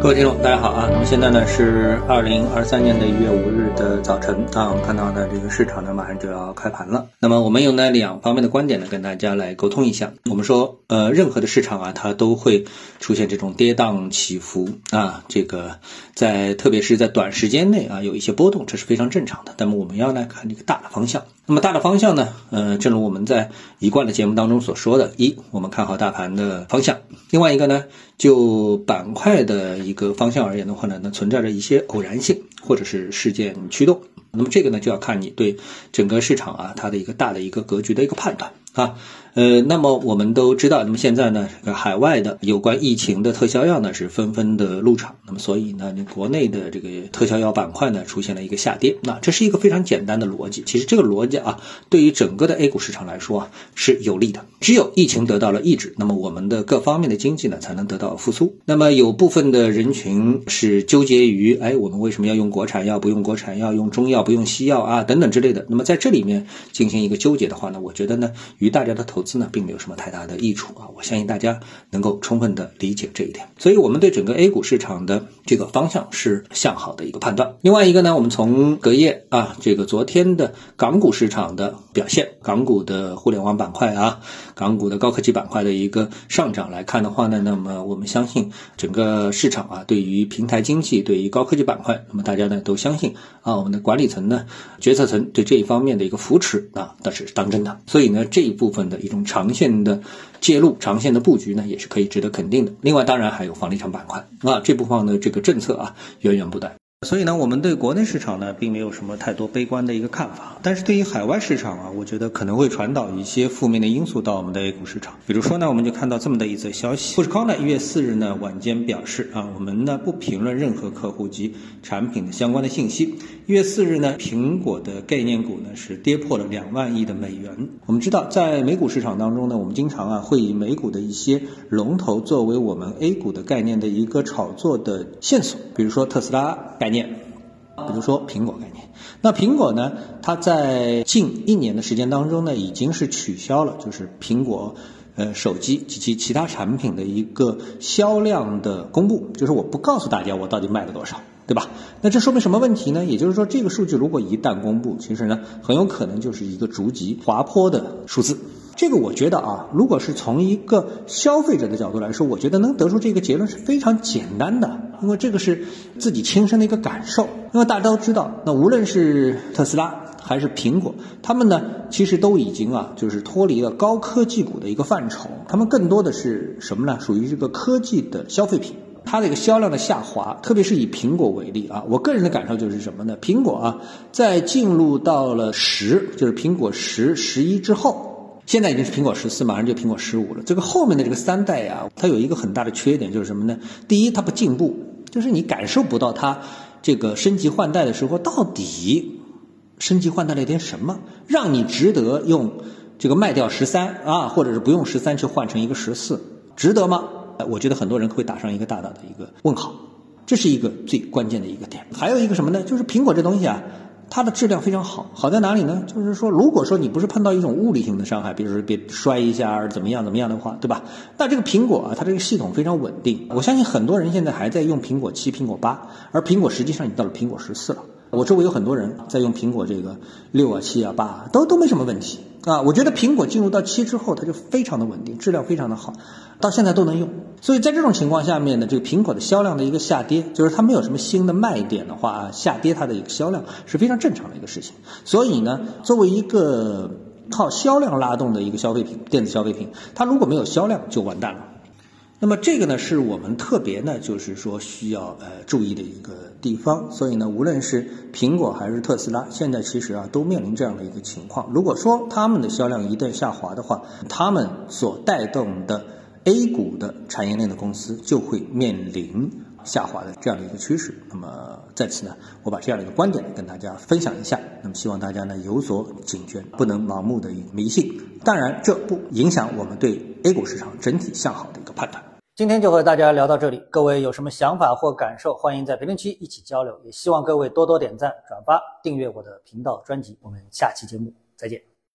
各位听众，大家好啊！那么现在呢是二零二三年的一月五日的早晨啊，我们看到呢这个市场呢马上就要开盘了。那么我们用呢两方面的观点呢跟大家来沟通一下。我们说呃任何的市场啊，它都会出现这种跌宕起伏啊，这个在特别是在短时间内啊有一些波动，这是非常正常的。那么我们要来看这个大的方向。那么大的方向呢，呃，正如我们在一贯的节目当中所说的，一我们看好大盘的方向，另外一个呢就板块的。一个方向而言的话呢，那存在着一些偶然性。或者是事件驱动，那么这个呢就要看你对整个市场啊它的一个大的一个格局的一个判断啊。呃，那么我们都知道，那么现在呢，这个海外的有关疫情的特效药呢是纷纷的入场，那么所以呢，你国内的这个特效药板块呢出现了一个下跌。那这是一个非常简单的逻辑，其实这个逻辑啊，对于整个的 A 股市场来说啊是有利的。只有疫情得到了抑制，那么我们的各方面的经济呢才能得到复苏。那么有部分的人群是纠结于，哎，我们为什么要用国产药不用国产药，用中药不用西药啊等等之类的。那么在这里面进行一个纠结的话呢，我觉得呢，与大家的投。资呢并没有什么太大的益处啊，我相信大家能够充分的理解这一点，所以我们对整个 A 股市场的这个方向是向好的一个判断。另外一个呢，我们从隔夜啊这个昨天的港股市场的表现，港股的互联网板块啊，港股的高科技板块的一个上涨来看的话呢，那么我们相信整个市场啊对于平台经济，对于高科技板块，那么大家呢都相信啊我们的管理层呢决策层对这一方面的一个扶持啊那是当真的，所以呢这一部分的一种。长线的介入、长线的布局呢，也是可以值得肯定的。另外，当然还有房地产板块啊，这部分的这个政策啊，源源不断。所以呢，我们对国内市场呢，并没有什么太多悲观的一个看法。但是对于海外市场啊，我觉得可能会传导一些负面的因素到我们的 A 股市场。比如说呢，我们就看到这么的一则消息：富士康呢，一月四日呢晚间表示啊，我们呢不评论任何客户及产品的相关的信息。一月四日呢，苹果的概念股呢是跌破了两万亿的美元。我们知道，在美股市场当中呢，我们经常啊会以美股的一些龙头作为我们 A 股的概念的一个炒作的线索，比如说特斯拉概念，比如说苹果概念。那苹果呢，它在近一年的时间当中呢，已经是取消了就是苹果呃手机及其其他产品的一个销量的公布，就是我不告诉大家我到底卖了多少。对吧？那这说明什么问题呢？也就是说，这个数据如果一旦公布，其实呢，很有可能就是一个逐级滑坡的数字。这个我觉得啊，如果是从一个消费者的角度来说，我觉得能得出这个结论是非常简单的，因为这个是自己亲身的一个感受。因为大家都知道，那无论是特斯拉还是苹果，他们呢，其实都已经啊，就是脱离了高科技股的一个范畴，他们更多的是什么呢？属于这个科技的消费品。它的一个销量的下滑，特别是以苹果为例啊，我个人的感受就是什么呢？苹果啊，在进入到了十，就是苹果十、十一之后，现在已经是苹果十四，马上就苹果十五了。这个后面的这个三代啊，它有一个很大的缺点，就是什么呢？第一，它不进步，就是你感受不到它这个升级换代的时候，到底升级换代了点什么，让你值得用这个卖掉十三啊，或者是不用十三去换成一个十四，值得吗？我觉得很多人会打上一个大大的一个问号，这是一个最关键的一个点。还有一个什么呢？就是苹果这东西啊，它的质量非常好，好在哪里呢？就是说，如果说你不是碰到一种物理性的伤害，比如说别摔一下怎么样怎么样的话，对吧？那这个苹果啊，它这个系统非常稳定。我相信很多人现在还在用苹果七、苹果八，而苹果实际上已经到了苹果十四了。我周围有很多人在用苹果这个六啊、七啊、八啊，都都没什么问题啊。我觉得苹果进入到七之后，它就非常的稳定，质量非常的好，到现在都能用。所以在这种情况下面呢，这个苹果的销量的一个下跌，就是它没有什么新的卖点的话啊，下跌它的一个销量是非常正常的一个事情。所以呢，作为一个靠销量拉动的一个消费品，电子消费品，它如果没有销量就完蛋了。那么这个呢，是我们特别呢，就是说需要呃注意的一个地方。所以呢，无论是苹果还是特斯拉，现在其实啊都面临这样的一个情况。如果说他们的销量一旦下滑的话，他们所带动的 A 股的产业链的公司就会面临下滑的这样的一个趋势。那么在此呢，我把这样的一个观点跟大家分享一下。那么希望大家呢有所警觉，不能盲目的迷信。当然，这不影响我们对 A 股市场整体向好的一个判断。今天就和大家聊到这里，各位有什么想法或感受，欢迎在评论区一起交流。也希望各位多多点赞、转发、订阅我的频道专辑。我们下期节目再见。